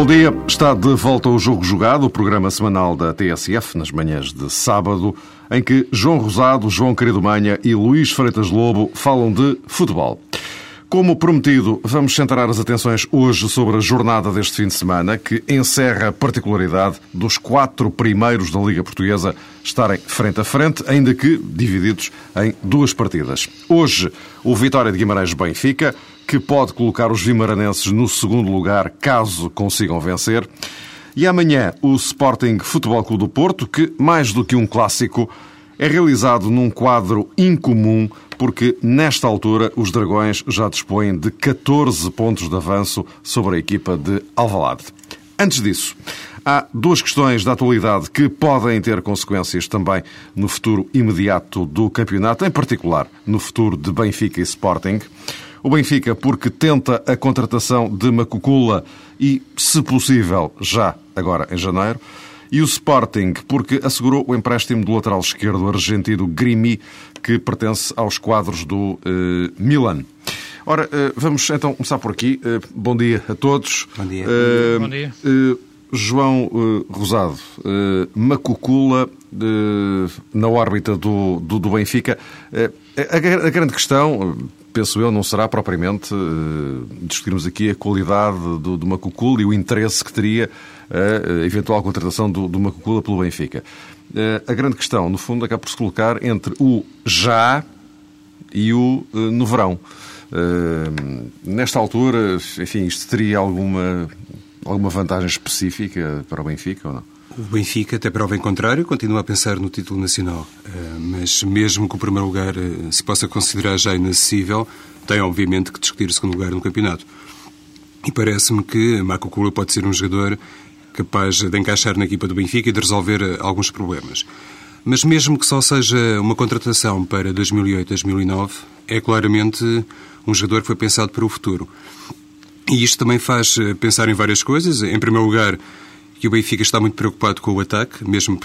Bom dia, está de volta o Jogo Jogado, o programa semanal da TSF, nas manhãs de sábado, em que João Rosado, João Querido Manha e Luís Freitas Lobo falam de futebol. Como prometido, vamos centrar as atenções hoje sobre a jornada deste fim de semana, que encerra a particularidade dos quatro primeiros da Liga Portuguesa estarem frente a frente, ainda que divididos em duas partidas. Hoje, o Vitória de Guimarães-Benfica, que pode colocar os vimaranenses no segundo lugar caso consigam vencer. E amanhã, o Sporting Futebol Clube do Porto, que, mais do que um clássico, é realizado num quadro incomum, porque nesta altura os Dragões já dispõem de 14 pontos de avanço sobre a equipa de Alvalade. Antes disso, há duas questões da atualidade que podem ter consequências também no futuro imediato do campeonato, em particular no futuro de Benfica e Sporting. O Benfica, porque tenta a contratação de Macucula e, se possível, já agora em janeiro e o Sporting, porque assegurou o empréstimo do lateral esquerdo argentino Grimi, que pertence aos quadros do uh, Milan. Ora, uh, vamos então começar por aqui. Uh, bom dia a todos. Bom dia. bom dia. João Rosado, Macucula na órbita do, do, do Benfica. A, a, grande questão, penso eu, não será propriamente discutirmos aqui a qualidade do, do Macucula e o interesse que teria a eventual contratação do, do Macucula pelo Benfica. A grande questão, no fundo, acaba por se colocar entre o já e o no verão. Nesta altura, enfim, isto teria alguma, alguma vantagem específica para o Benfica ou não? O Benfica, até prova em contrário, continua a pensar no título nacional. Mas mesmo que o primeiro lugar se possa considerar já inacessível, tem obviamente que discutir o segundo lugar no campeonato. E parece-me que Marco Cura pode ser um jogador capaz de encaixar na equipa do Benfica e de resolver eh, alguns problemas. Mas mesmo que só seja uma contratação para 2008-2009, é claramente um jogador que foi pensado para o futuro. E isto também faz eh, pensar em várias coisas. Em primeiro lugar, que o Benfica está muito preocupado com o ataque, mesmo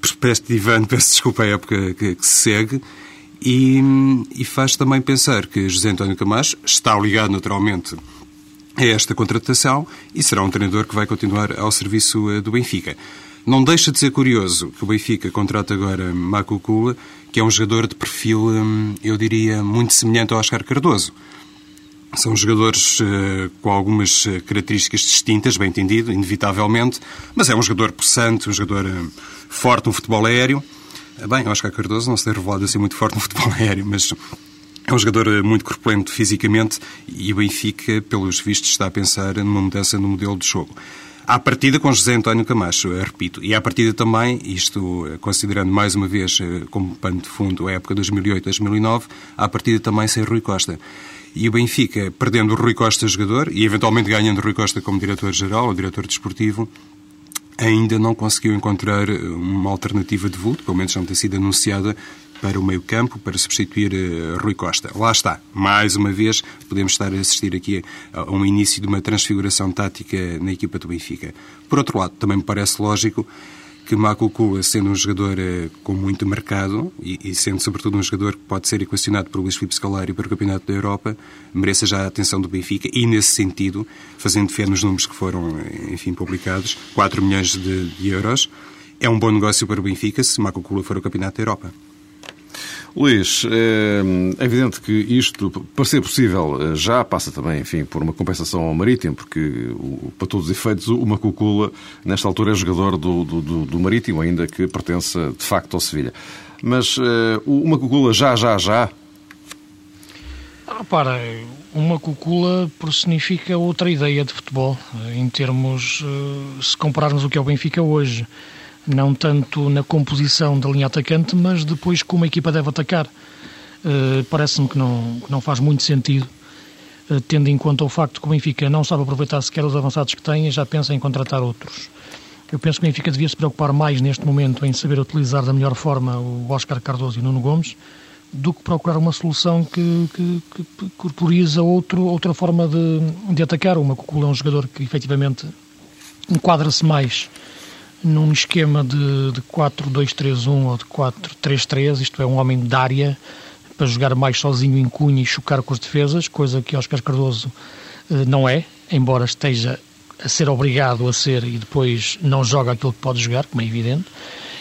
perspectivando, peço desculpa, a época que, que se segue. E, e, faz também pensar que José António Camacho está ligado naturalmente a esta contratação e será um treinador que vai continuar ao serviço eh, do Benfica. Não deixa de ser curioso que o Benfica contrata agora Marco Kula, que é um jogador de perfil, hum, eu diria, muito semelhante ao Oscar Cardoso. São jogadores uh, com algumas eh, características distintas, bem entendido, inevitavelmente, mas é um jogador possante, um jogador uh, forte no futebol aéreo. Bem, Oscar Cardoso não se tem revelado assim muito forte no futebol aéreo, mas é um jogador muito corpulento fisicamente e o Benfica, pelos vistos, está a pensar numa mudança no modelo de jogo. À partida com José António Camacho, repito. E à partida também, isto considerando mais uma vez como pano de fundo a época 2008-2009, à partida também sem Rui Costa. E o Benfica, perdendo o Rui Costa jogador e eventualmente ganhando o Rui Costa como diretor-geral ou diretor desportivo, ainda não conseguiu encontrar uma alternativa de vulto, pelo menos não tem sido anunciada, para o meio-campo para substituir uh, Rui Costa. Lá está. Mais uma vez, podemos estar a assistir aqui a, um início de uma transfiguração tática na equipa do Benfica. Por outro lado, também me parece lógico que Macucu, sendo um jogador uh, com muito mercado e, e, sendo sobretudo um jogador que pode ser equacionado por Luís Filipe Scolari para o Campeonato da Europa, mereça já a atenção do Benfica e, nesse sentido, fazendo fé nos números que foram, enfim, publicados, 4 milhões de, de euros, é um bom negócio para o Benfica se Macucu for o Campeonato da Europa. Luís, é evidente que isto, para ser possível, eh, já passa também, enfim, por uma compensação ao Marítimo, porque, para todos os efeitos, o Macucula, nesta altura, é jogador do, do, do Marítimo, ainda que pertença, de facto, ao Sevilha. Mas uh, o Macucula já, já, já... Ah, para, o Macucula personifica outra ideia de futebol, eh, em termos, se compararmos o que é o Benfica hoje não tanto na composição da linha atacante, mas depois como a equipa deve atacar. Uh, Parece-me que não, que não faz muito sentido, uh, tendo em conta o facto que o Benfica não sabe aproveitar sequer os avançados que tem e já pensa em contratar outros. Eu penso que o Benfica devia se preocupar mais neste momento em saber utilizar da melhor forma o Oscar Cardoso e o Nuno Gomes do que procurar uma solução que, que, que corporiza outro, outra forma de, de atacar. O Macucula é um jogador que efetivamente enquadra-se mais num esquema de, de 4-2-3-1 ou de 4-3-3, isto é, um homem de área para jogar mais sozinho em cunha e chocar com as defesas, coisa que Oscar Cardoso eh, não é, embora esteja a ser obrigado a ser e depois não joga aquilo que pode jogar, como é evidente.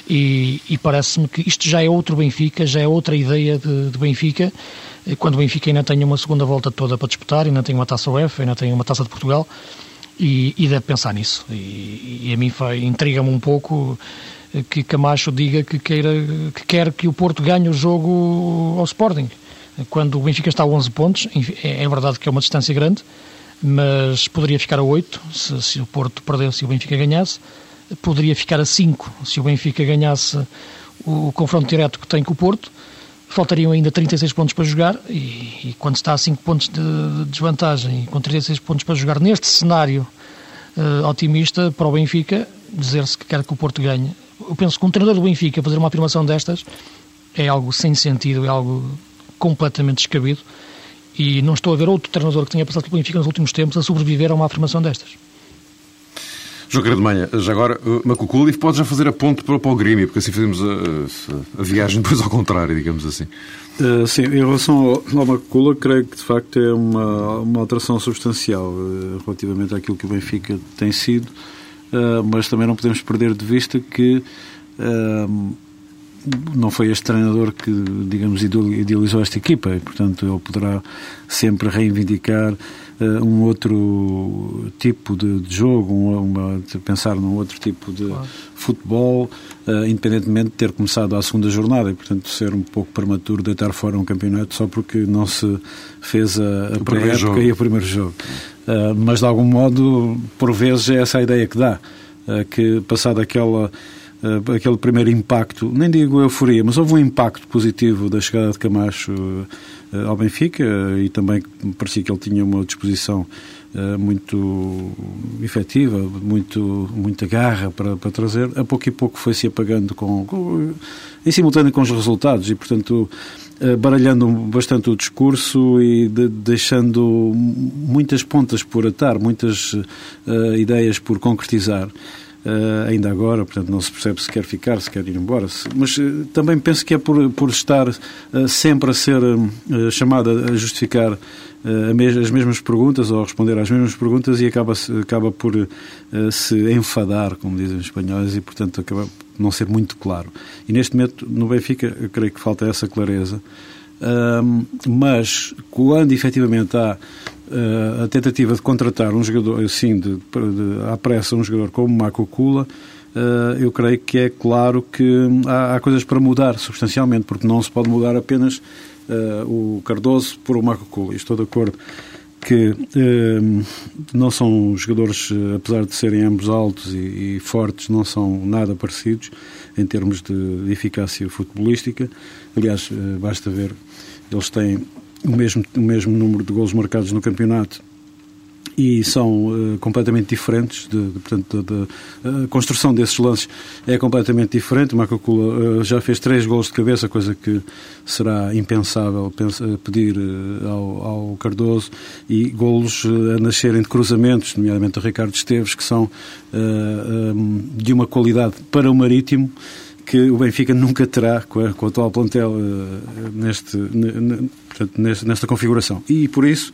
E, e parece-me que isto já é outro Benfica, já é outra ideia de, de, Benfica, eh, quando o Benfica ainda tem uma segunda volta toda para disputar, ainda tem uma taça UEFA, ainda tem uma taça de Portugal, e, e deve pensar nisso. E, e a mim intriga-me um pouco eh, que Camacho diga que, queira, que quer que o Porto ganhe o jogo ao Sporting. Quando o Benfica está a 11 pontos, é, é verdade que é uma distância grande, mas poderia ficar a 8 se, se o Porto perdesse e o Benfica ganhasse, poderia ficar a 5 se o Benfica ganhasse o, o confronto direto que tem com o Porto, faltariam ainda 36 pontos para jogar e, e quando está a 5 pontos de, de, desvantagem e com 36 pontos para jogar neste cenário uh, otimista para o Benfica, dizer-se que quer que o Porto ganhe. Eu penso que um treinador do Benfica fazer uma afirmação destas é algo sem sentido, é algo completamente descabido e não estou a ver outro treinador que tenha passado pelo Benfica nos últimos tempos a sobreviver a uma afirmação destas. João de Manhã, já agora, Macuculi pode já fazer a ponte para, para o Grêmio, porque assim fazemos a, a, viagem depois ao contrário, digamos assim. Uh, sim, em relação ao, ao Macula, creio que de facto é uma, uma alteração substancial uh, relativamente àquilo que o Benfica tem sido, uh, mas também não podemos perder de vista que não foi este treinador que, digamos, idealizou esta equipa e, portanto, ele poderá sempre reivindicar um outro tipo de, de jogo, uma, uma, pensar num outro tipo de claro. futebol, uh, independentemente de ter começado a segunda jornada e, portanto, ser um pouco prematuro deitar fora um campeonato só porque não se fez a, a pré-época e o primeiro jogo. Uh, mas, de algum modo, por vezes é essa a ideia que dá, que passado aquela uh, aquele primeiro impacto, nem digo euforia, mas houve um impacto positivo da chegada de Camacho uh, ao Benfica uh, e também parecia que ele tinha uma disposição muito efetiva, muito, muita garra para, para trazer. A pouco e pouco foi-se apagando com, com, em simultâneo com os resultados e, portanto, baralhando bastante o discurso e de, deixando muitas pontas por atar, muitas ideias por concretizar. Uh, ainda agora, portanto não se percebe se quer ficar, se quer ir embora. Se, mas uh, também penso que é por, por estar uh, sempre a ser chamada a justificar as mesmas perguntas ou a responder às mesmas perguntas e acaba, acaba por se enfadar, como dizem os espanhóis, e portanto acaba por não ser muito claro. E neste momento no Benfica eu creio que falta essa clareza. mas quando efetivamente há a tentativa de contratar um jogador assim, de, de, à pressa, um jogador como Marco Kula, uh, eu creio que é claro que há, há, coisas para mudar substancialmente, porque não se pode mudar apenas uh, o Cardoso por o Marco Kula. Estou de acordo que não são jogadores, apesar de serem ambos altos e, e, fortes, não são nada parecidos em termos de, de eficácia futebolística. Aliás, basta ver, eles têm o mesmo, o mesmo número de golos marcados no campeonato e são uh, completamente diferentes. De, de, portanto, de, de, a construção desses lances é completamente diferente. O Macacula uh, já fez três golos de cabeça, coisa que será impensável pensa, pedir uh, ao, ao, Cardoso, e golos a nascerem de cruzamentos, nomeadamente a Ricardo Esteves, que são um, de uma qualidade para o Marítimo que o Benfica nunca terá com, a, com o atual plantel uh, neste, portanto, nesta, nesta configuração. E por isso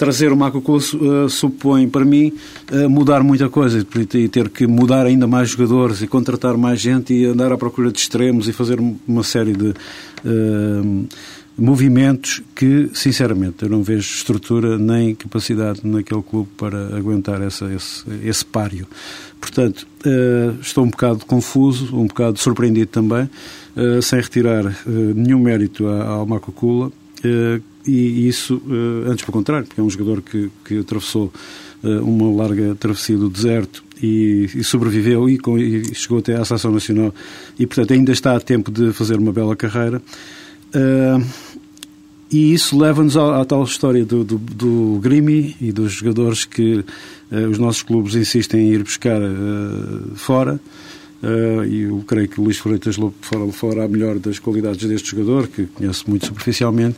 trazer o Marco Coelho uh, supõe, para mim, uh, mudar muita coisa e ter que mudar ainda mais jogadores e contratar mais gente e andar à procura de extremos e fazer uma série de uh, movimentos que, sinceramente, eu não vejo estrutura nem capacidade naquele clube para aguentar essa, esse, esse páreo. Portanto, estou um bocado confuso, um bocado surpreendido também, sem retirar nenhum mérito ao Marco Cula Uh, e isso, uh, antes pelo contrário, porque é um jogador que, que atravessou uh, uma larga travessia do deserto e, e sobreviveu e, com, e, chegou até à Seleção Nacional e, portanto, ainda está a tempo de fazer uma bela carreira. E isso leva-nos à, à, tal história do, do, do Grimi e dos jogadores que uh, os nossos clubes insistem em ir buscar uh, fora. Uh, e eu creio que o Luís Freitas Lobo falará melhor das qualidades deste jogador, que conheço muito superficialmente,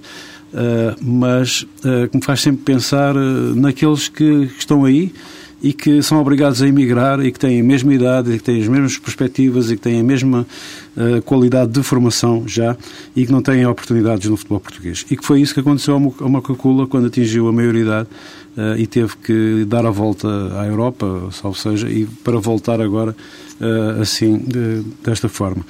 mas que me faz sempre pensar naqueles que, que estão aí e que são obrigados a emigrar e que têm a mesma idade, e que têm as mesmas perspectivas e que têm a mesma qualidade de formação já e que não têm oportunidades no futebol português. E que foi isso que aconteceu ao Macacula quando atingiu a maioridade uh, e teve que dar a volta à Europa, salvo seja, e para voltar agora uh, assim, de, desta forma.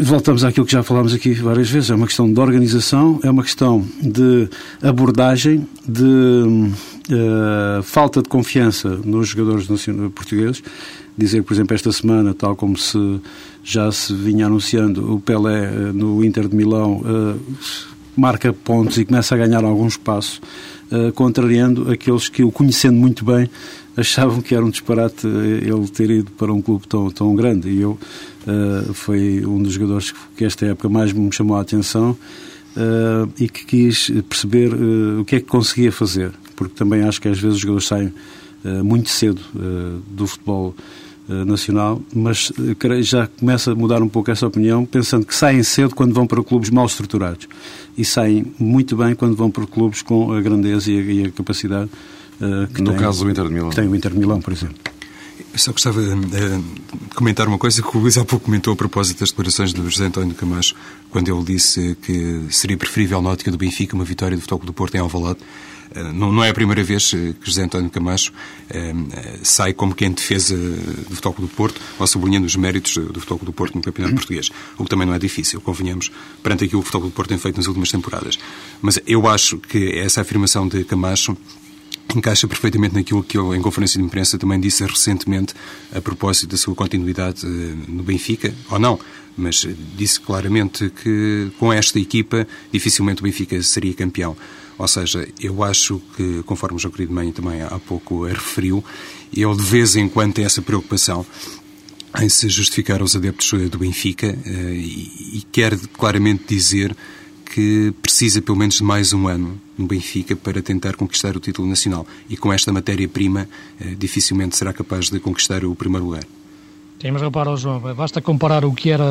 Voltamos àquilo que já falámos aqui várias vezes. É uma questão de organização, é uma questão de abordagem, de uh, falta de confiança nos jogadores portugueses. Dizer, por exemplo, esta semana, tal como se já se vinha anunciando, o Pelé uh, no Inter de Milão uh, marca pontos e começa a ganhar algum espaço, contrariando aqueles que, o conhecendo muito bem, achavam que era um disparate ele ter ido para um clube tão, tão grande. E eu foi um dos jogadores que esta época mais me chamou a atenção uh, e que quis perceber uh, o que é que conseguia fazer. Porque também acho que às vezes os jogadores saem muito cedo do futebol nacional, mas já começa a mudar um pouco essa opinião, pensando que saem cedo quando vão para clubes mal estruturados e saem muito bem quando vão para clubes com a grandeza e a, e a capacidade Uh, no tem, caso do Inter de Milão. Tem o Inter de Milão, por exemplo. Eu só gostava de comentar uma coisa que o Luís há pouco comentou a propósito das declarações do José António Camacho, quando ele disse que seria preferível na ótica do Benfica uma vitória do Futebol do Porto em Alvalade. Eh, não, não é a primeira vez que José António Camacho eh, sai como quem defesa do Futebol do Porto ou sublinhando os méritos do Futebol do Porto no Campeonato Português, o que também não é difícil, convenhamos, perante aquilo que o Futebol do Porto tem feito nas últimas temporadas. Mas eu acho que essa afirmação de Camacho encaixa perfeitamente naquilo que eu, em conferência de imprensa, também disse recentemente a propósito da sua continuidade eh, no Benfica, ou não, mas disse claramente que com esta equipa dificilmente o Benfica seria campeão. Ou seja, eu acho que, conforme o João Querido Mãe também há pouco referiu, ele de vez em quando tem essa preocupação em se justificar aos adeptos do Benfica eh, e quer claramente dizer que precisa pelo menos de mais um ano no Benfica para tentar conquistar o título nacional. E com esta matéria-prima, eh, dificilmente será capaz de conquistar o primeiro lugar. Sim, mas repara, João, basta comparar o que era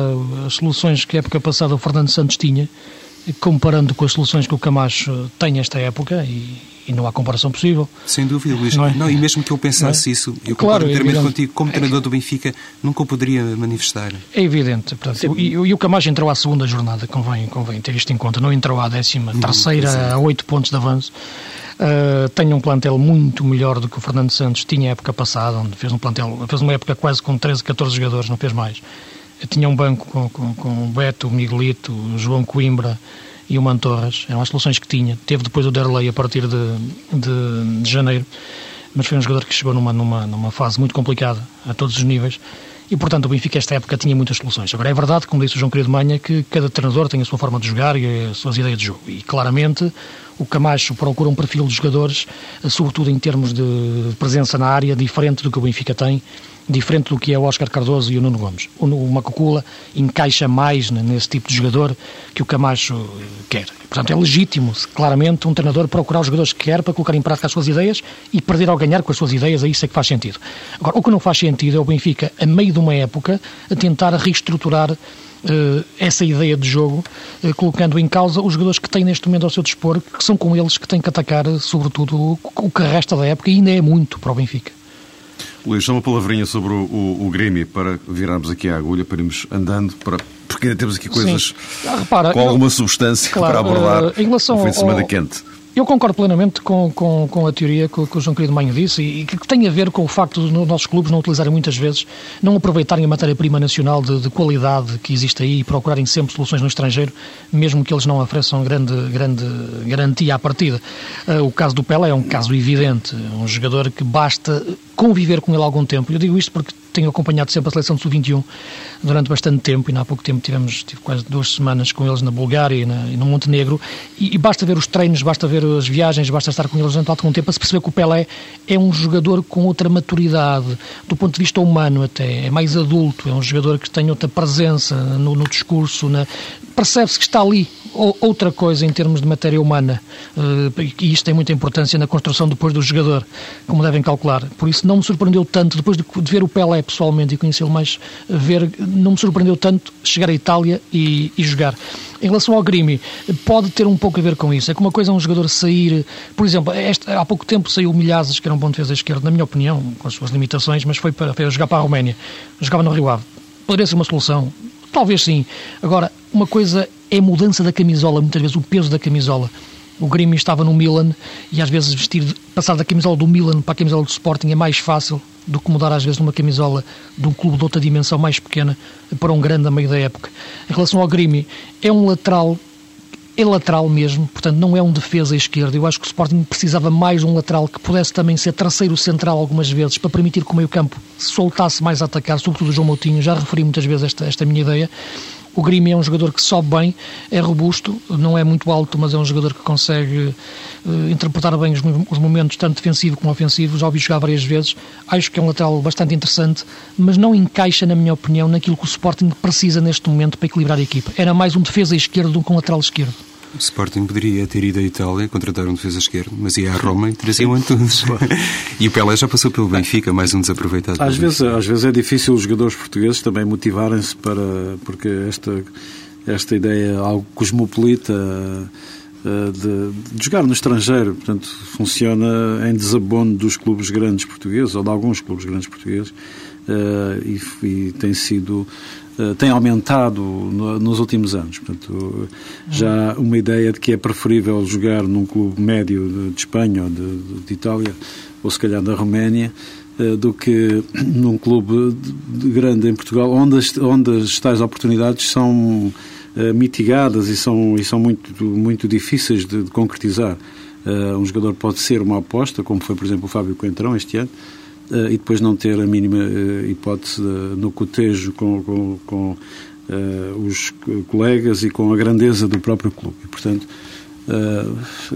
as soluções que a época passada o Fernando Santos tinha, comparando com as soluções que o Camacho tem esta época, e, e não há comparação possível. Sem dúvida, Luís. Não, é? não e mesmo que eu pensasse é? isso, eu claro, concordo inteiramente contigo, como treinador do Benfica, nunca o poderia manifestar. É evidente. Portanto, e, e, o Camacho entrou à segunda jornada, convém, convém ter isto em conta, não entrou à décima, não, terceira, a oito pontos de avanço. Uh, tem um plantel muito melhor do que o Fernando Santos tinha a época passada, onde fez um plantel, fez uma época quase com 13, 14 jogadores, não fez mais. Tinha um banco com, com, com o Beto, o Miguelito, o João Coimbra, e o Mantorras, eram as soluções que tinha. Teve depois o Derlei a partir de, de, de, janeiro, mas foi um jogador que chegou numa, numa, numa fase muito complicada a todos os níveis. E, portanto, o Benfica, esta época, tinha muitas soluções. Agora, é verdade, como disse o João Querido Manha, que cada treinador tem a sua forma de jogar e as suas ideias de jogo. E, claramente, o Camacho procura um perfil de jogadores, sobretudo em termos de presença na área, diferente do que o Benfica tem diferente do que é o Oscar Cardoso e o Nuno Gomes. O, Macucula encaixa mais nesse tipo de jogador que o Camacho eh, quer. Portanto, é legítimo, claramente, um treinador procurar os jogadores que quer para colocar em prática as suas ideias e perder ao ganhar com as suas ideias, aí isso é que faz sentido. Agora, o que não faz sentido é o Benfica, a meio de uma época, a tentar reestruturar essa ideia de jogo, uh, colocando em causa os jogadores que têm neste momento ao seu dispor, que são com eles que têm que atacar, sobretudo, o, que resta da época, e ainda é muito para o Benfica. Luís, só uma palavrinha sobre o, o, o Grêmio para virarmos aqui a agulha, para irmos andando, para, porque ainda temos aqui coisas ah, repara, com alguma eu, substância claro, para abordar uh, em relação no fim de semana ao, quente. Eu concordo plenamente com, com, com a teoria que, que o João Querido Manho disse e, que tem a ver com o facto de os nossos clubes não utilizarem muitas vezes, não aproveitarem a matéria-prima nacional de, de, qualidade que existe aí e procurarem sempre soluções no estrangeiro, mesmo que eles não ofereçam grande, grande garantia à partida. Uh, o caso do Pelé é um caso evidente, um jogador que basta conviver com ele algum tempo. Eu digo isto porque tenho acompanhado sempre a seleção do Sub-21 durante bastante tempo, e há pouco tempo tivemos tive quase duas semanas com eles na Bulgária e, na, e no Montenegro, e, e, basta ver os treinos, basta ver as viagens, basta estar com eles durante algum tempo para se perceber que o Pelé é um jogador com outra maturidade, do ponto de vista humano até, é mais adulto, é um jogador que tem outra presença no, no discurso, percebe-se que está ali outra coisa em termos de matéria humana, eh, e isto tem muita importância na construção depois do jogador, como devem calcular. Por isso não me surpreendeu tanto, depois de ver o Pelé pessoalmente e conhecê-lo mais, ver, não me surpreendeu tanto chegar à Itália e, e jogar. Em relação ao Grimi, pode ter um pouco a ver com isso. É que uma coisa é um jogador sair. Por exemplo, este, há pouco tempo saiu o Milhazes, que era um bom defesa esquerdo, na minha opinião, com as suas limitações, mas foi para, para jogar para a Roménia. Jogava no Rio Ave. Poderia ser uma solução? Talvez sim. Agora, uma coisa é a mudança da camisola, muitas vezes o peso da camisola. O Grêmio estava no Milan e às vezes vestir, passar da camisola do Milan para a camisola do Sporting é mais fácil do que mudar às vezes numa camisola de um clube de outra dimensão mais pequena para um grande a meio da época. Em relação ao Grêmio, é um lateral é lateral mesmo, portanto não é um defesa esquerdo. Eu acho que o Sporting precisava mais de um lateral que pudesse também ser terceiro central algumas vezes, para permitir que o meio campo soltasse mais a atacar, sobretudo o João Moutinho, já referi muitas vezes esta, esta minha ideia. O Grêmio é um jogador que sobe bem, é robusto, não é muito alto, mas é um jogador que consegue uh, interpretar bem os, os, momentos, tanto defensivo como ofensivo. Já ouvi jogar várias vezes. Acho que é um lateral bastante interessante, mas não encaixa, na minha opinião, naquilo que o Sporting precisa neste momento para equilibrar a equipa. Era mais um defesa esquerdo do que um lateral esquerdo. O Sporting poderia ter ido à Itália contratar um defesa esquerdo, mas ia à Roma e trazia um Antunes. e o Pelé já passou pelo Benfica, mais um desaproveitado. Às vezes, às vezes é difícil os jogadores portugueses também motivarem-se para. porque esta, esta ideia algo cosmopolita eh, de, de, jogar no estrangeiro, portanto, funciona em desabono dos clubes grandes portugueses, ou de alguns clubes grandes portugueses, uh, e, e, tem sido tem aumentado nos últimos anos. Portanto, já uma ideia de que é preferível jogar num clube médio de, Espanha ou de, de, Itália, ou se calhar da Roménia, eh, do que num clube grande em Portugal, onde as, onde as tais oportunidades são eh, mitigadas e são, e são muito, muito difíceis de, de concretizar. Um jogador pode ser uma aposta, como foi, por exemplo, o Fábio Coentrão este ano, e depois não ter a mínima uh, hipótese no cotejo com, com, com uh, os colegas e com a grandeza do próprio clube. E, portanto,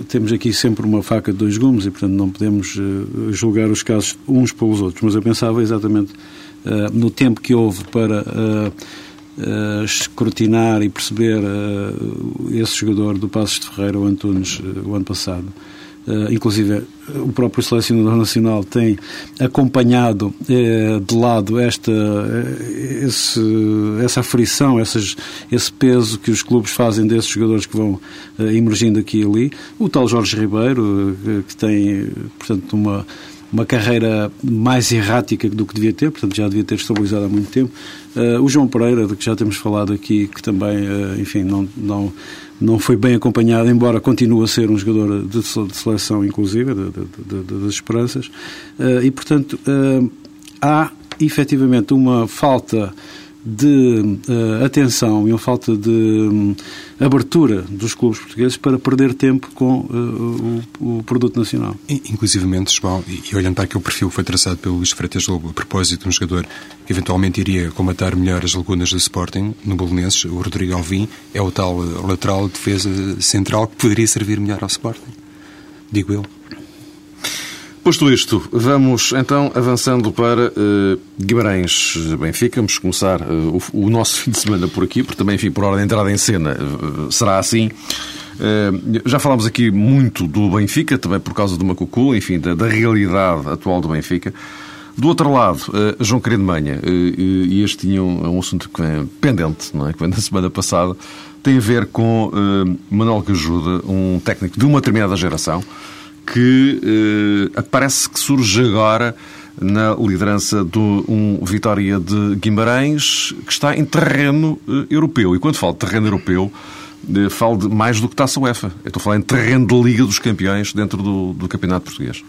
temos aqui sempre uma faca de dois gumes e, portanto, não podemos julgar os casos uns pelos outros. Mas eu pensava exatamente no tempo que houve para uh, escrutinar e perceber uh, esse jogador do Passos de Ferreira, o Antunes, uh, o ano passado, Uh, inclusive o próprio selecionador nacional tem acompanhado uh, de lado esta esse, essa aflição, essas, esse peso que os clubes fazem desses jogadores que vão emergindo aqui e ali. O tal Jorge Ribeiro, que tem, portanto, uma uma carreira mais errática do que devia ter, portanto já devia ter estabilizado há muito tempo. Uh, o João Pereira, de que já temos falado aqui, que também, uh, enfim, não, não, não foi bem acompanhado, embora continue a ser um jogador de, de seleção, inclusive, de, de, das esperanças. Uh, e, portanto, há efetivamente uma falta de uh, atenção e uma falta de um, abertura dos clubes portugueses para perder tempo com uh, o, o, produto nacional. Inclusivamente, João, e, e olhando para aquele perfil que foi traçado pelo Luís Freitas Lobo a propósito de um jogador que eventualmente iria combatar melhor as lagunas do Sporting, no Bolonenses, o Rodrigo Alvim, é o tal eh, lateral de defesa central que poderia servir melhor ao Sporting. Digo eu. Posto isto, vamos então avançando para uh, Guimarães Benfica. Vamos começar uh, o, o, nosso fim de semana por aqui, porque também, enfim, por hora de entrada em cena uh, será assim. já falámos aqui muito do Benfica, também por causa do Macucu, enfim, da, da realidade atual do Benfica. Do outro lado, João Querido Manha, e este tinha um, um assunto que vem pendente, não é? que vem da semana passada, tem a ver com Manuel Cajuda, um técnico de uma determinada geração, que eh, parece que surge agora na liderança de um Vitória de Guimarães que está em terreno eh, europeu. E quando falo de terreno europeu, eh, falo de mais do que taça UEFA. Eu estou a falar em terreno de Liga dos Campeões dentro do, do Campeonato Português.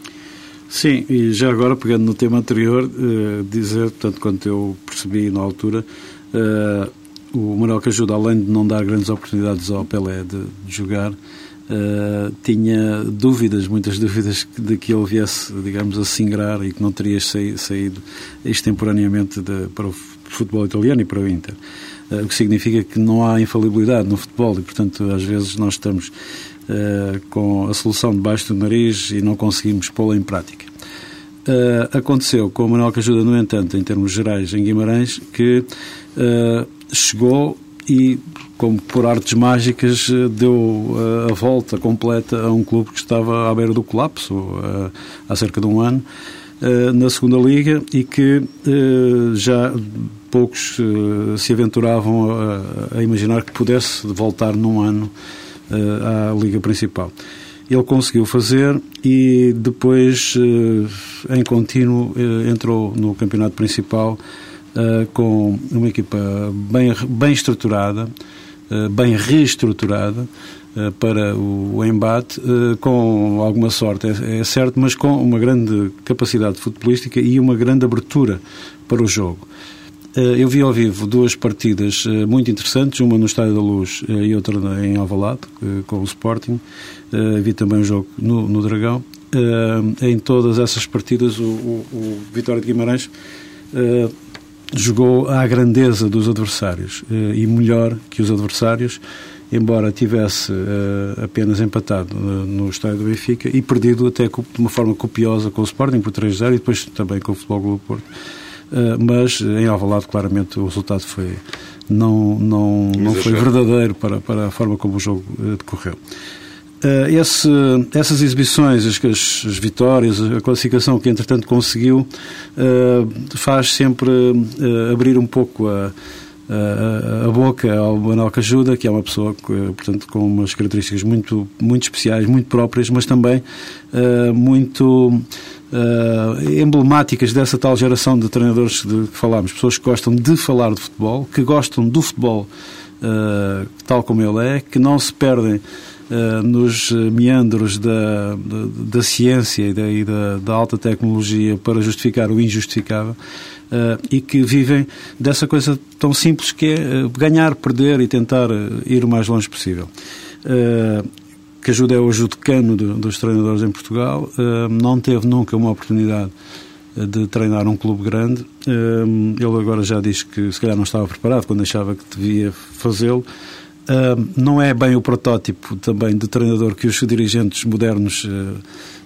Sim, e já agora, pegando no tema anterior, uh, dizer, portanto, quanto eu percebi na altura, uh, o Manuel ajuda, além de não dar grandes oportunidades ao Pelé de, de jogar, Uh, tinha dúvidas, muitas dúvidas de que ele viesse, digamos, a singrar e que não teria saído extemporaneamente de, para o futebol italiano e para o Inter. Uh, o que significa que não há infalibilidade no futebol e, portanto, às vezes nós estamos com a solução debaixo do nariz e não conseguimos pô-la em prática. Uh, aconteceu com o Manuel Cajuda, no entanto, em termos gerais, em Guimarães, que uh, chegou e, como por artes mágicas, deu uh, a volta completa a um clube que estava à beira do colapso há cerca de um ano, na segunda Liga, e que já poucos se aventuravam a, imaginar que pudesse voltar num ano à Liga Principal. Ele conseguiu fazer e depois, eh, em contínuo, eh, entrou no campeonato principal eh, com uma equipa bem, bem estruturada, bem reestruturada para o embate, com alguma sorte, é, é certo, mas com uma grande capacidade futebolística e uma grande abertura para o jogo. Eu vi ao vivo duas partidas muito interessantes, uma no Estádio da Luz e outra em Alvalade, com o Sporting. Vi também um jogo no, no Dragão. Em todas essas partidas, o, o, o Vitória de Guimarães jogou à grandeza dos adversários e melhor que os adversários, embora tivesse apenas empatado no estádio do Benfica e perdido até de uma forma copiosa com o Sporting por 3-0 e depois também com o Futebol Clube Porto. mas em Alvalade, claramente, o resultado foi não, não, não foi verdadeiro para, para a forma como o jogo decorreu. Uh, esse, essas exibições, as, as, vitórias, a classificação que entretanto conseguiu, uh, faz sempre uh, abrir um pouco a, a, a, boca ao Manuel Cajuda, que é uma pessoa portanto, com umas características muito, muito especiais, muito próprias, mas também muito emblemáticas dessa tal geração de treinadores de que falámos, pessoas que gostam de falar de futebol, que gostam do futebol tal como ele é, que não se perdem uh, nos meandros da, da, da ciência e, da, e da, da, alta tecnologia para justificar o injustificável uh, e que vivem dessa coisa tão simples que é ganhar, perder e tentar ir o mais longe possível. que ajuda é hoje o decano de, dos treinadores em Portugal, não teve nunca uma oportunidade de treinar um clube grande. Ele agora já diz que se calhar não estava preparado quando achava que devia fazê-lo. Uh, não é bem o protótipo também de treinador que os dirigentes modernos, uh,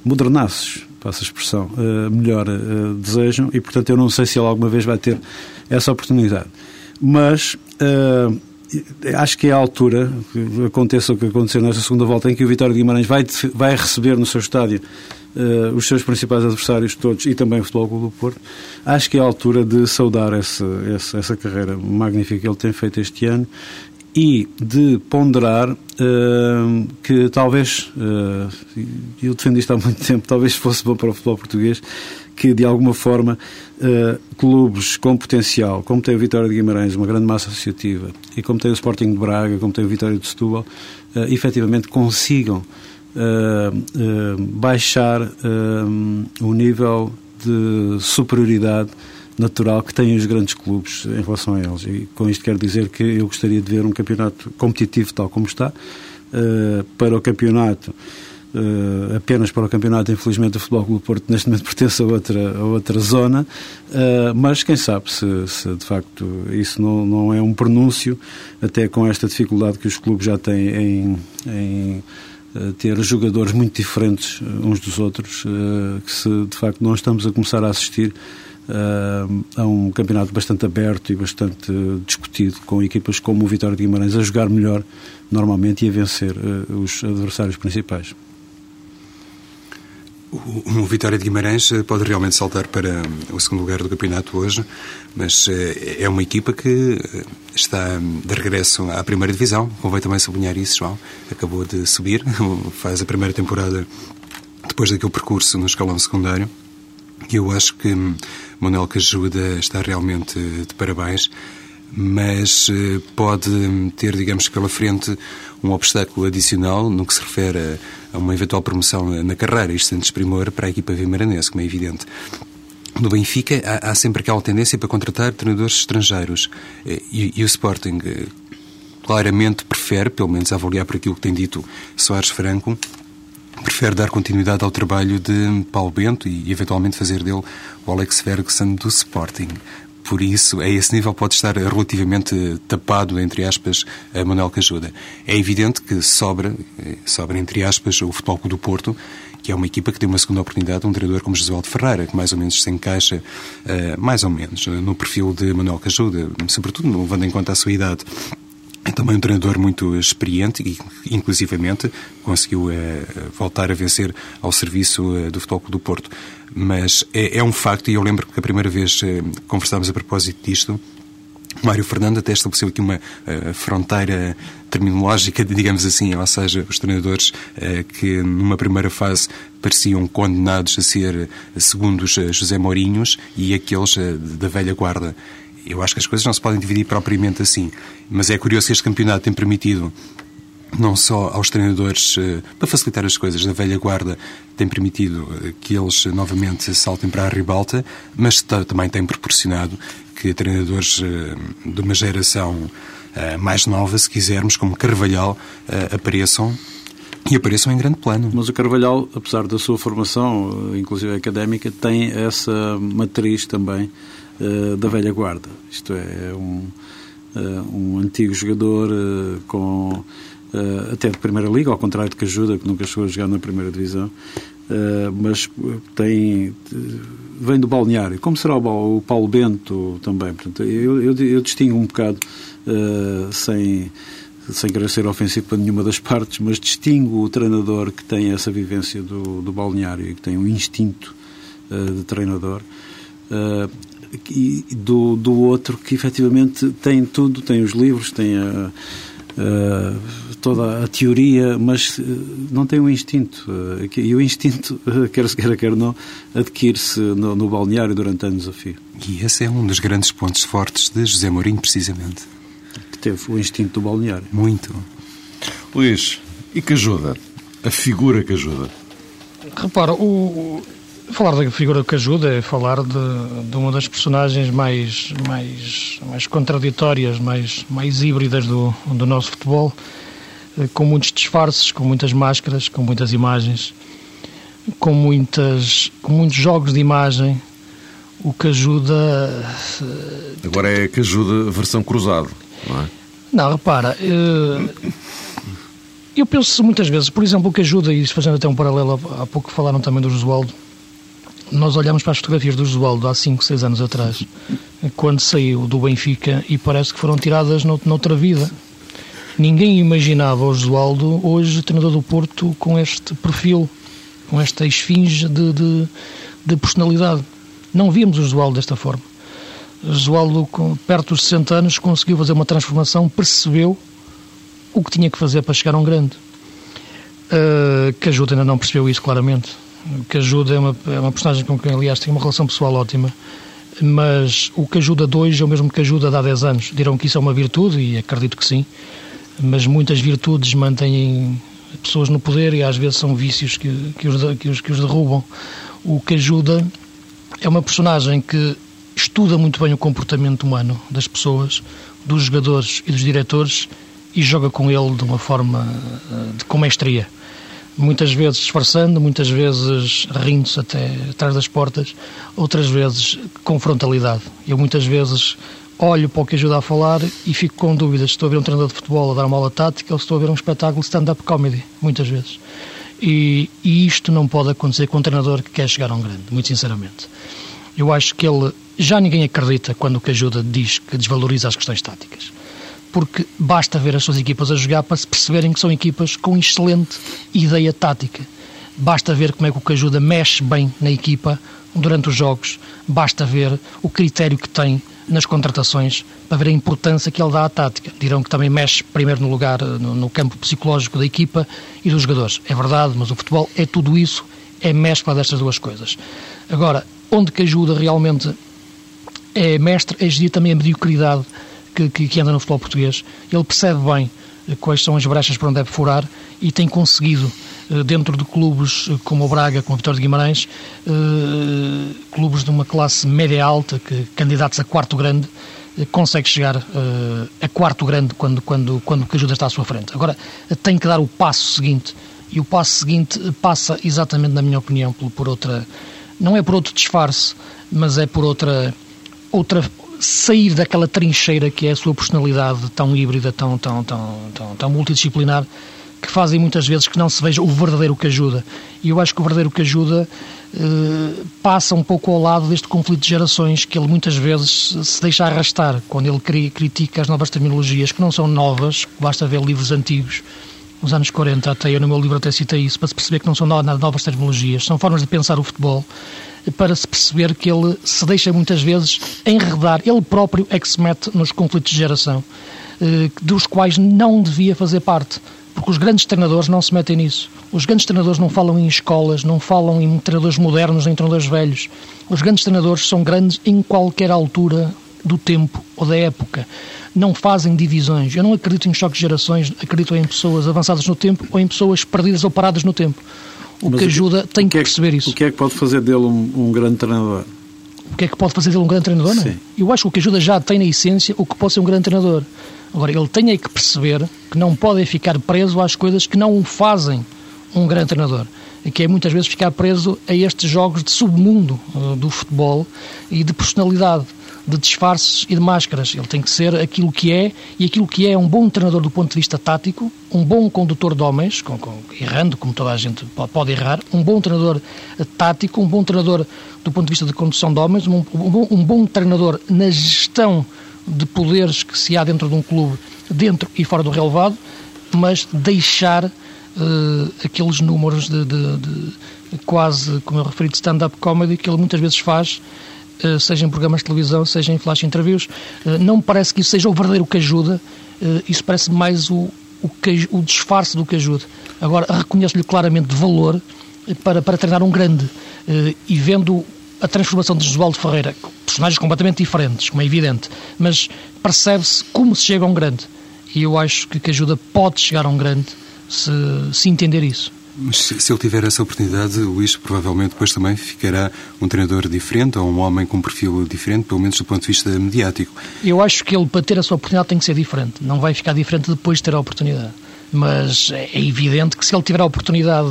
modernaços, passa a expressão, uh, melhor uh, desejam e, portanto, eu não sei se ele alguma vez vai ter essa oportunidade. Mas acho que é a altura, aconteça o que aconteceu nesta segunda volta, em que o Vitória de Guimarães vai, vai receber no seu estádio os seus principais adversários todos e também o Futebol Clube do Porto, acho que é a altura de saudar essa, essa, essa carreira magnífica que ele tem feito este ano e de ponderar uh, que talvez, uh, eu defendo isto há muito tempo, talvez fosse bom para o futebol português, que de alguma forma uh, clubes com potencial, como tem o Vitória de Guimarães, uma grande massa associativa, e como tem o Sporting de Braga, como tem o Vitória de Setúbal, uh, efetivamente consigam baixar o nível de superioridade natural que têm os grandes clubes em relação a eles. E com isto quero dizer que eu gostaria de ver um campeonato competitivo tal como está. Uh, para o campeonato, uh, apenas para o campeonato, infelizmente o Futebol Clube Porto neste momento pertence a outra, a outra zona, uh, mas quem sabe se, se, de facto isso não, não é um pronúncio, até com esta dificuldade que os clubes já têm em, em ter jogadores muito diferentes uns dos outros, que se de facto não estamos a começar a assistir a um campeonato bastante aberto e bastante discutido, com equipas como o Vitória de Guimarães a jogar melhor normalmente e a vencer uh, os adversários principais. O, Vitória de Guimarães eh, pode realmente saltar para o segundo lugar do campeonato hoje, mas é uma equipa que está de regresso à primeira divisão. Convém também sublinhar isso, João. Acabou de subir, faz a primeira temporada depois daquele percurso no escalão secundário. Eu acho que Manuel Cajuda está realmente de parabéns, mas eh, pode ter, digamos, pela frente um obstáculo adicional no que se refere a uma eventual promoção na carreira, isto antes primor para a equipa vimaranense, como é evidente. No Benfica há, há, sempre aquela tendência para contratar treinadores estrangeiros eh, e, e o Sporting eh, claramente prefere, pelo menos a avaliar por aquilo que tem dito Soares Franco, prefere dar continuidade ao trabalho de Paulo Bento e, eventualmente, fazer dele o Alex Ferguson do Sporting. por isso, a esse nível pode estar relativamente tapado, entre aspas, a Manuel Cajuda. É evidente que sobra, eh, sobra entre aspas, o Futebol do Porto, que é uma equipa que tem uma segunda oportunidade, um treinador como Josualdo Ferreira, que mais ou menos se encaixa, uh, mais ou menos, no perfil de Manuel Cajuda, sobretudo levando em conta a sua idade. É também um treinador muito experiente e, inclusivamente, conseguiu eh, voltar a vencer ao serviço eh, do Futebol Clube do Porto. Mas é, é, um facto, e eu lembro que a primeira vez eh, conversámos a propósito disto, Mário Fernando até estabeleceu aqui uma uh, fronteira terminológica, digamos assim, ou seja, os treinadores uh, que numa primeira fase pareciam condenados a ser segundos José Mourinhos e aqueles da velha guarda. Eu acho que as coisas não se podem dividir propriamente assim. Mas é curioso que este campeonato tem permitido não só aos treinadores, eh, para facilitar as coisas, da velha guarda, tem permitido eh, que eles novamente saltem para a ribalta, mas também tem proporcionado que treinadores eh, de uma geração mais nova, se quisermos, como Carvalhal, apareçam e apareçam em grande plano. Mas o Carvalhal, apesar da sua formação, inclusive académica, tem essa matriz também uh, da velha guarda. Isto é, é um, uh, um antigo jogador uh, com até de Primeira Liga, ao contrário de Cajuda, que nunca chegou a jogar na Primeira Divisão, mas tem vem do balneário, como será o, Paulo Bento também. Portanto, eu, eu, eu distingo um bocado, sem sem querer ser ofensivo para nenhuma das partes, mas distingo o treinador que tem essa vivência do, do balneário e que tem um instinto uh, de treinador. Uh, e do, do outro que efetivamente tem tudo, tem os livros, tem a, a, toda a teoria, mas eh, não tem o um instinto. Eh, e o instinto, quer se queira, quer não, adquire-se no, no, balneário durante anos a fio. E esse é um dos grandes pontos fortes de José Mourinho, precisamente. Que teve o instinto do balneário. Muito. Luís, e que ajuda? A figura que ajuda? Repara, o, Falar da figura que ajuda é falar de, de, uma das personagens mais, mais, mais contraditórias, mais, mais híbridas do, do nosso futebol, eh, com muitos disfarces, com muitas máscaras, com muitas imagens, com, muitas, com muitos jogos de imagem, o que ajuda. Eh, Agora é que ajuda versão cruzado, não é? Não, repara. Eh, eu penso muitas vezes, por exemplo, o que ajuda, e fazendo até um paralelo, há pouco falaram também do Josualdo, nós olhamos para as fotografias do Josualdo há 5, 6 anos atrás, quando saiu do Benfica, e parece que foram tiradas noutra vida. Ninguém imaginava o Josualdo, hoje treinador do Porto, com este perfil, com esta esfinge de, de, de personalidade. Não víamos o Josualdo desta forma. Josualdo, perto dos 60 anos, conseguiu fazer uma transformação, percebeu o que tinha que fazer para chegar a um grande. Uh, que ainda não percebeu isso claramente que ajuda é uma, é uma personagem com quem, aliás, tenho uma relação pessoal ótima, mas o que ajuda dois é o mesmo que ajuda há 10 anos. Dirão que isso é uma virtude, e acredito que sim, mas muitas virtudes mantêm pessoas no poder e às vezes são vícios que, que, os, que, os, que os derrubam. O que ajuda é uma personagem que estuda muito bem o comportamento humano das pessoas, dos jogadores e dos diretores e joga com ele de uma forma eh, de, com mestria muitas vezes disfarçando, muitas vezes rindo-se até atrás das portas, outras vezes com frontalidade. Eu muitas vezes olho para o que ajuda a falar e fico com dúvidas se estou a ver um treinador de futebol a dar uma aula tática ou se estou a ver um espetáculo de stand-up comedy, muitas vezes. E, e, isto não pode acontecer com um treinador que quer chegar a um grande, muito sinceramente. Eu acho que ele, já ninguém acredita quando o que ajuda diz que desvaloriza as questões táticas porque basta ver as suas equipas a jogar para se perceberem que são equipas com excelente ideia tática. Basta ver como é que o Cajuda mexe bem na equipa durante os jogos, basta ver o critério que tem nas contratações para ver a importância que ele dá à tática. Dirão que também mexe primeiro no lugar, no, no campo psicológico da equipa e dos jogadores. É verdade, mas o futebol é tudo isso, é mescla destas duas coisas. Agora, onde que ajuda realmente é mestre, é gerir também a mediocridade que, que, anda no futebol português. Ele percebe bem eh, quais são as brechas para onde deve furar e tem conseguido, eh, dentro de clubes eh, como o Braga, como o Vitória de Guimarães, clubes de uma classe média-alta, que candidatos a quarto grande, consegue chegar a quarto grande quando, quando, quando o que ajuda está à sua frente. Agora, tem que dar o passo seguinte, e o passo seguinte passa exatamente, na minha opinião, por outra... Não é por outro disfarce, mas é por outra outra sair daquela trincheira que é a sua personalidade tão híbrida, tão, tão, tão, tão, tão multidisciplinar, que fazem muitas vezes que não se veja o verdadeiro que ajuda. E eu acho que o verdadeiro que ajuda eh, passa um pouco ao lado deste conflito de gerações que ele muitas vezes se deixa arrastar quando ele critica as novas terminologias, que não são novas, basta ver livros antigos nos anos 40, até eu no meu livro até citei isso, para se perceber que não são novas terminologias, são formas de pensar o futebol, para se perceber que ele se deixa muitas vezes enredar, ele próprio é que se mete nos conflitos de geração, eh, dos quais não devia fazer parte. Porque os grandes treinadores não se metem nisso. Os grandes treinadores não falam em escolas, não falam em treinadores modernos, em treinadores velhos. Os grandes treinadores são grandes em qualquer altura do tempo ou da época. Não fazem divisões. Eu não acredito em choques de gerações, acredito em pessoas avançadas no tempo ou em pessoas perdidas ou paradas no tempo. O Mas que ajuda que, tem que, é que, perceber isso. O que é que pode fazer dele um, um grande treinador? O que é que pode fazer dele um grande treinador? Não? É? Eu acho que o que ajuda já tem na essência o que pode ser um grande treinador. Agora, ele tem é que perceber que não pode ficar preso às coisas que não o fazem um grande treinador. E que é muitas vezes ficar preso a estes jogos de submundo uh, do futebol e de personalidade, de disfarces e de máscaras. Ele tem que ser aquilo que é, e aquilo que é um bom treinador do ponto de vista tático, um bom condutor de homens, com, com, errando, como toda a gente pode errar, um bom treinador uh, tático, um bom treinador do ponto de vista de condução de homens, um, um, um bom treinador na gestão de poderes que se há dentro de um clube, dentro e fora do relevado, mas deixar uh, aqueles números de, de, de, quase, como eu referi, de stand-up comedy que ele muitas vezes faz, seja em programas de televisão, seja em flash interviews. Uh, não me parece que isso seja o verdadeiro que ajuda, isso parece mais o, o, que, o disfarce do que ajuda. Agora, reconheço-lhe claramente valor para, para treinar um grande e vendo a transformação de Josualdo Ferreira, personagens completamente diferentes, como é evidente, mas percebe-se como se chega a um grande. E eu acho que, que ajuda pode chegar a um grande se, se entender isso. Mas se, ele tiver essa oportunidade, Luís provavelmente depois também ficará um treinador diferente ou um homem com um perfil diferente, pelo menos do ponto de vista mediático. Eu acho que ele, para ter a sua oportunidade, tem que ser diferente. Não vai ficar diferente depois de ter a oportunidade. Mas é evidente que se ele tiver a oportunidade.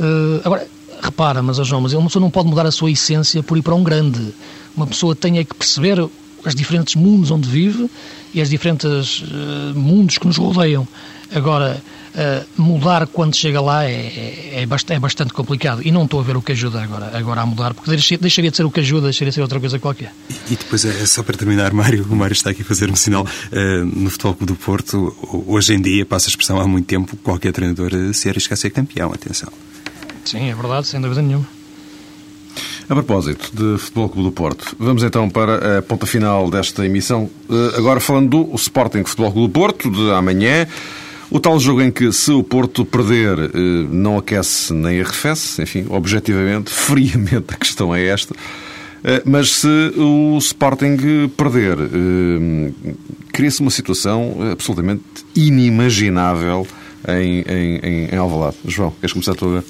Uh, agora, repara, mas, João, mas uma pessoa não pode mudar a sua essência por ir para um grande. Uma pessoa tem é que perceber os diferentes mundos onde vive e os diferentes uh, mundos que nos rodeiam. Agora, uh, mudar quando chega lá é, é, é, bastante, é, bastante, complicado e não estou a ver o que ajuda agora, agora a mudar, porque deixaria de ser o que ajuda, deixaria de ser outra coisa qualquer. E, e depois, é, só para terminar, Mário, o Mário está aqui a fazer um sinal uh, no Futebol Clube do Porto, hoje em dia, passa a expressão há muito tempo, qualquer treinador se arrisca a ser campeão, atenção. Sim, é verdade, sem dúvida nenhuma. A propósito de Futebol Clube do Porto, vamos então para a ponta final desta emissão. Eh, agora falando do Sporting Futebol Clube do Porto, de amanhã. O tal jogo em que, se o Porto perder, eh, não aquece nem arrefece, enfim, objetivamente, friamente a questão é esta. Eh, mas se o Sporting perder, cria-se uma situação absolutamente inimaginável em, em, em Alvalade. João, queres começar tu a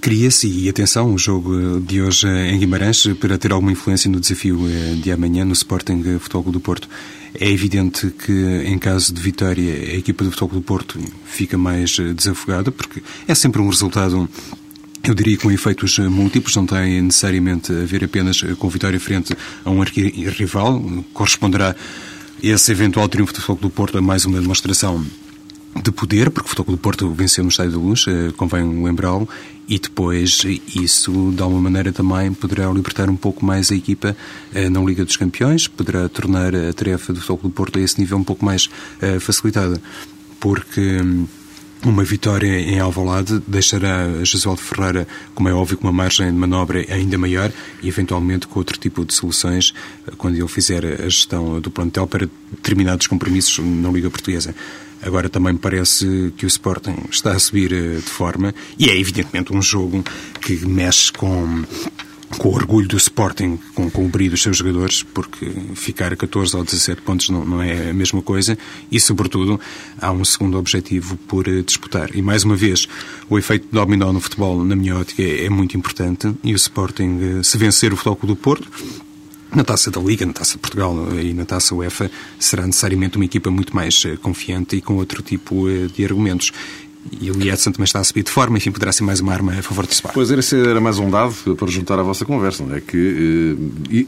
Cria-se, e atenção, o jogo de hoje em Guimarães para ter alguma influência no desafio eh, de amanhã no Sporting Futebol do Porto. É evidente que, em caso de vitória, a equipa do Futebol do Porto fica mais eh, desafogada, porque é sempre um resultado eu diria com efeitos eh, múltiplos, não tem necessariamente a ver apenas com vitória frente a um rival, corresponderá esse eventual triunfo do Futebol do Porto a mais uma demonstração de poder, porque o Futebol do Porto venceu no Estádio da Luz, eh, convém lembrá-lo, e depois isso, de alguma maneira, também poderá libertar um pouco mais a equipa eh, na Liga dos Campeões, poderá tornar a tarefa do Futebol do Porto a esse nível um pouco mais eh, facilitada, porque hum, uma vitória em Alvalade deixará Jesualdo Ferreira, como é óbvio, com uma margem de manobra ainda maior e, eventualmente, com outro tipo de soluções quando ele fizer a gestão do plantel para determinados compromissos na Liga Portuguesa. Agora também me parece que o Sporting está a subir eh, de forma e é evidentemente um jogo que mexe com com o orgulho do Sporting, com, com o brilho dos seus jogadores, porque ficar a 14 ou 17 pontos não, não é a mesma coisa e, sobretudo, há um segundo objetivo por eh, disputar. E, mais uma vez, o efeito dominó no futebol, na minha ótica, é, é muito importante e o Sporting, eh, se vencer o Futebol do Porto, na taça da Liga, na taça de Portugal e na taça UEFA, será necessariamente uma equipa muito mais eh, confiante e com outro tipo eh, de argumentos. E o Edson também está a subir de forma, enfim, poderá ser mais uma arma a favor do Sporting. Pois esse era mais um dado para juntar à vossa conversa, não é? Que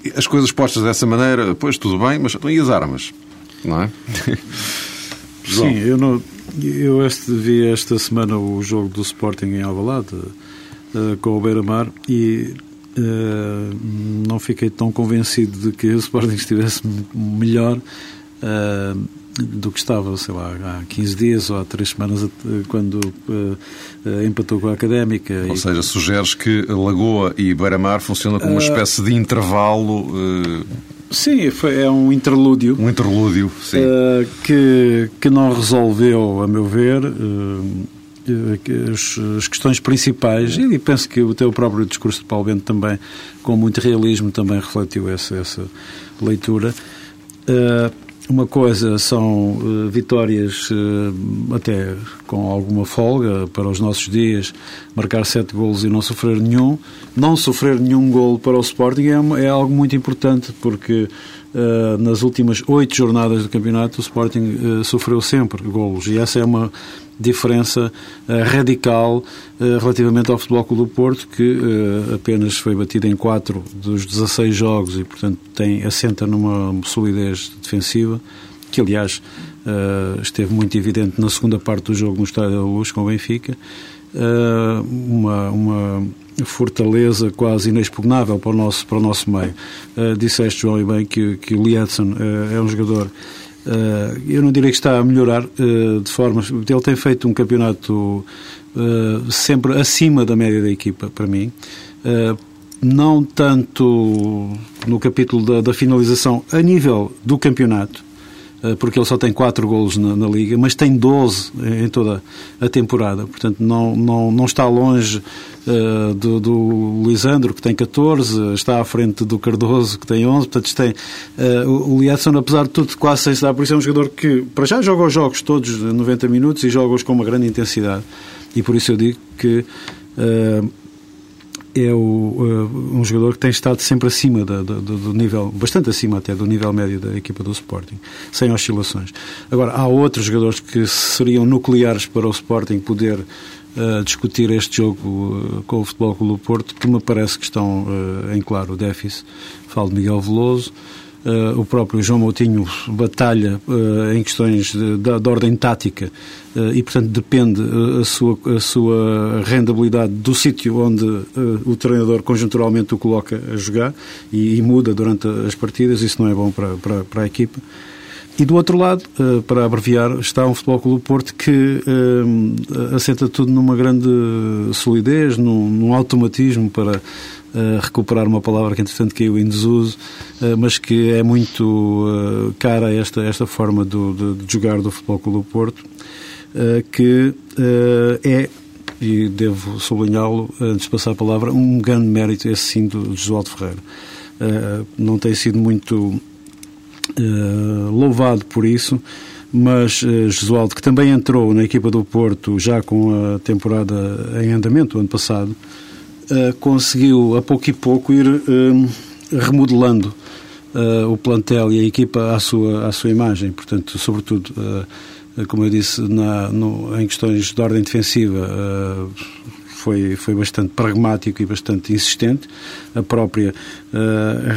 eh, as coisas postas dessa maneira, pois tudo bem, mas e as armas? Não é? Sim, eu, não, eu este, vi esta semana o jogo do Sporting em Alvalade uh, com o Beira-Mar e uh, não fiquei tão convencido de que o Sporting estivesse melhor uh, do que estava, sei lá, há 15 dias ou há 3 semanas quando empatou com a Académica. Ou seja, sugeres que Lagoa e Beira-Mar funcionam como uma espécie de intervalo Sim, foi, é um interlúdio. Um interlúdio, sim. Uh, que, que não resolveu, a meu ver, uh, as, as, questões principais e penso que o teu próprio discurso de Paulo Bento também, com muito realismo, também refletiu essa, essa leitura. Uh, uma coisa são uh, vitórias até com alguma folga para os nossos dias, marcar sete golos e não sofrer nenhum. Não sofrer nenhum golo para o Sporting é, é algo muito importante porque uh, nas últimas oito jornadas do campeonato o Sporting sofreu sempre golos e essa é uma diferença uh, radical relativamente ao Futebol Clube do Porto, que apenas foi batido em 4 dos 16 jogos e, portanto, tem, assenta numa solidez defensiva, que, aliás, esteve muito evidente na segunda parte do jogo no Estádio da Luz com o Benfica. uma, uma fortaleza quase inexpugnável para o nosso, para o nosso meio. disseste, João, e bem, que, que o Lietzen é um jogador Uh, eu não diria que está a melhorar uh, de forma. Ele tem feito um campeonato uh, sempre acima da média da equipa, para mim. não tanto no capítulo da, da, finalização a nível do campeonato, porque ele só tem 4 golos na, na, Liga, mas tem 12 em toda a temporada. Portanto, não, não, não está longe uh, do, do Lisandro, que tem 14, está à frente do Cardoso, que tem 11. Portanto, tem, uh, o, Edson, apesar de tudo, quase sem se dar por isso, é um jogador que, para já, joga os jogos todos 90 minutos e joga-os com uma grande intensidade. E por isso eu digo que uh, é o, um jogador que tem estado sempre acima do, do, do, nível, bastante acima até do nível médio da equipa do Sporting, sem oscilações. Agora, há outros jogadores que seriam nucleares para o Sporting poder a discutir este jogo uh, com o Futebol Clube do Porto, que me parece que estão uh, em claro déficit. Falo de Miguel Veloso, Uh, o próprio João Moutinho batalha uh, em questões de, de, de ordem tática uh, e, portanto, depende a, sua, a sua rendabilidade do sítio onde o treinador conjunturalmente o coloca a jogar e, e, muda durante as partidas. Isso não é bom para, para, para a equipa. E do outro lado, para abreviar, está um Futebol Clube Porto que assenta tudo numa grande solidez, num, num automatismo para uh, recuperar uma palavra que entretanto caiu em desuso, uh, mas que é muito cara a esta, esta forma do, de, de, jogar do Futebol Clube Porto, que é e devo sublinhá-lo antes de passar a palavra, um grande mérito esse sim do Josualdo Ferreira. Não tem sido muito eh, louvado por isso, mas Jesualdo, que também entrou na equipa do Porto já com a temporada em andamento, ano passado, uh, conseguiu a pouco e pouco ir remodelando o plantel e a equipa à sua, à sua imagem. Portanto, sobretudo, como eu disse, na, no, em questões de ordem defensiva, foi, foi bastante pragmático e bastante insistente. A própria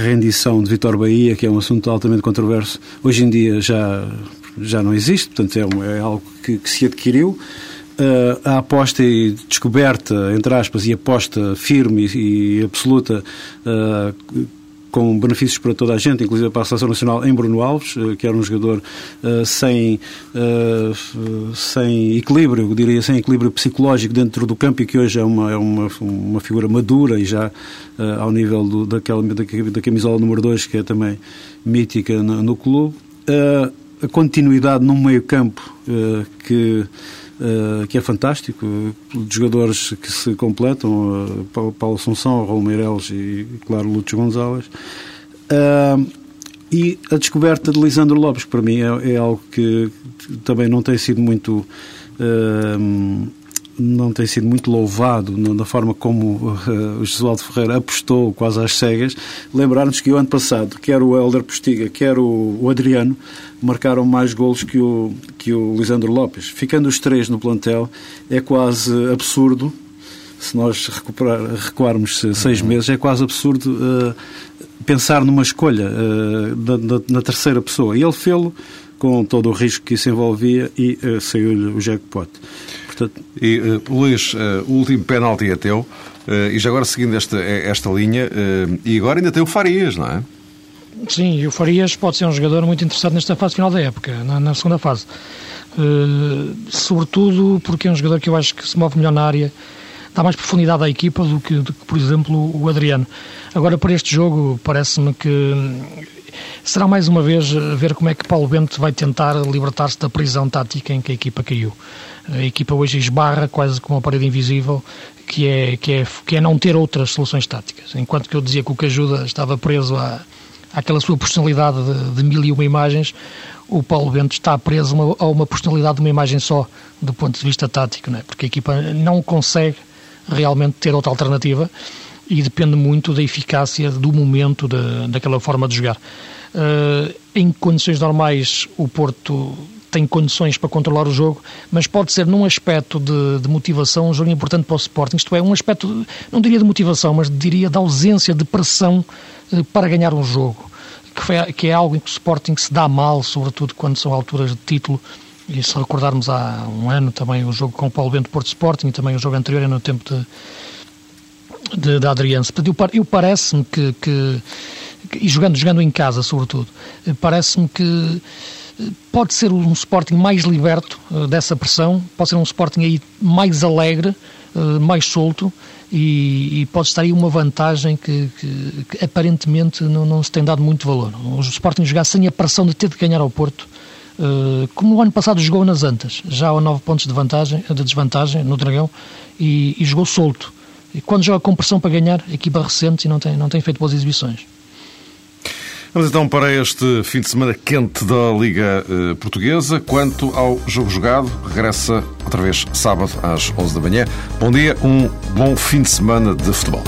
rendição de Vitor Bahia, que é um assunto altamente controverso, hoje em dia já, já não existe, portanto é, é algo que, que, se adquiriu. Uh, a aposta e descoberta, entre aspas, e aposta firme e, absoluta uh, com benefícios para toda a gente, inclusive para a Seleção Nacional, em Bruno Alves, eh, que era um jogador sem, sem equilíbrio, diria, sem equilíbrio psicológico dentro do campo e que hoje é uma, é uma, uma figura madura e já ao nível do, daquela, da, da camisola número 2, que é também mítica no, no clube. a continuidade num meio campo que Uh, que é fantástico, de jogadores que se completam, uh, Paulo Assunção, Raul Meireles e, claro, Lúcio Gonzalez. Uh, e a descoberta de Lisandro Lopes, que para mim é, é algo que também não tem sido muito não tem sido muito louvado na forma como uh, o Jesualdo Ferreira apostou quase às cegas, lembrar-nos que o ano passado, quer o Helder Postiga, quer o, o, Adriano, marcaram mais golos que o, que o Lisandro Lopes. Ficando os três no plantel, é quase absurdo, se nós recuperar, recuarmos seis uhum. meses, é quase absurdo uh, pensar numa escolha uh, da, da, na terceira pessoa. E ele fê-lo com todo o risco que isso envolvia e saiu-lhe o jackpot. Portanto... E, uh, Luís, uh, o último penalti é teu, uh, e já agora seguindo esta, esta linha, e agora ainda tem o Farias, não é? Sim, e o Farias pode ser um jogador muito interessante nesta fase final da época, na, na segunda fase. sobretudo porque é um jogador que eu acho que se move melhor na área, dá mais profundidade à equipa do que, do que por exemplo, o Adriano. Agora, para este jogo, parece-me que será mais uma vez ver como é que Paulo Bento vai tentar libertar-se da prisão tática em que a equipa caiu. A equipa hoje esbarra quase com uma parede invisível, que é, que é, que é não ter outras soluções táticas. Enquanto que eu dizia que o Cajuda estava preso à, àquela sua personalidade de, de mil e uma imagens, o Paulo Bento está preso uma, a uma personalidade de uma imagem só, do ponto de vista tático, não é? porque a equipa não consegue realmente ter outra alternativa e depende muito da eficácia do momento de, daquela forma de jogar. Uh, em condições normais, o Porto tem condições para controlar o jogo, mas pode ser num aspecto de, de, motivação um jogo importante para o Sporting. Isto é, um aspecto, não diria de motivação, mas diria da ausência de pressão eh, para ganhar um jogo, que, foi, que é algo em que o Sporting se dá mal, sobretudo quando são alturas de título. E se recordarmos há um ano também o jogo com o Paulo Bento Porto Sporting e também o jogo anterior no tempo de, de, de. Eu, eu parece-me que, que, e jogando, jogando em casa sobretudo, eh, parece-me que pode ser um Sporting mais liberto uh, dessa pressão, pode ser um Sporting aí mais alegre, mais solto e, e, pode estar aí uma vantagem que, que, que aparentemente não, não, se tem dado muito valor. O Sporting jogar sem a pressão de ter de ganhar ao Porto, como o ano passado jogou nas Antas, já a 9 pontos de, vantagem, de desvantagem no Dragão e, e jogou solto. E quando joga com pressão para ganhar, equipa recente e não tem, não tem feito boas exibições. Vamos então para este fim de semana quente da Liga eh, Portuguesa. Quanto ao jogo jogado, regressa outra vez sábado às 11 da manhã. Bom dia, um bom fim de semana de futebol.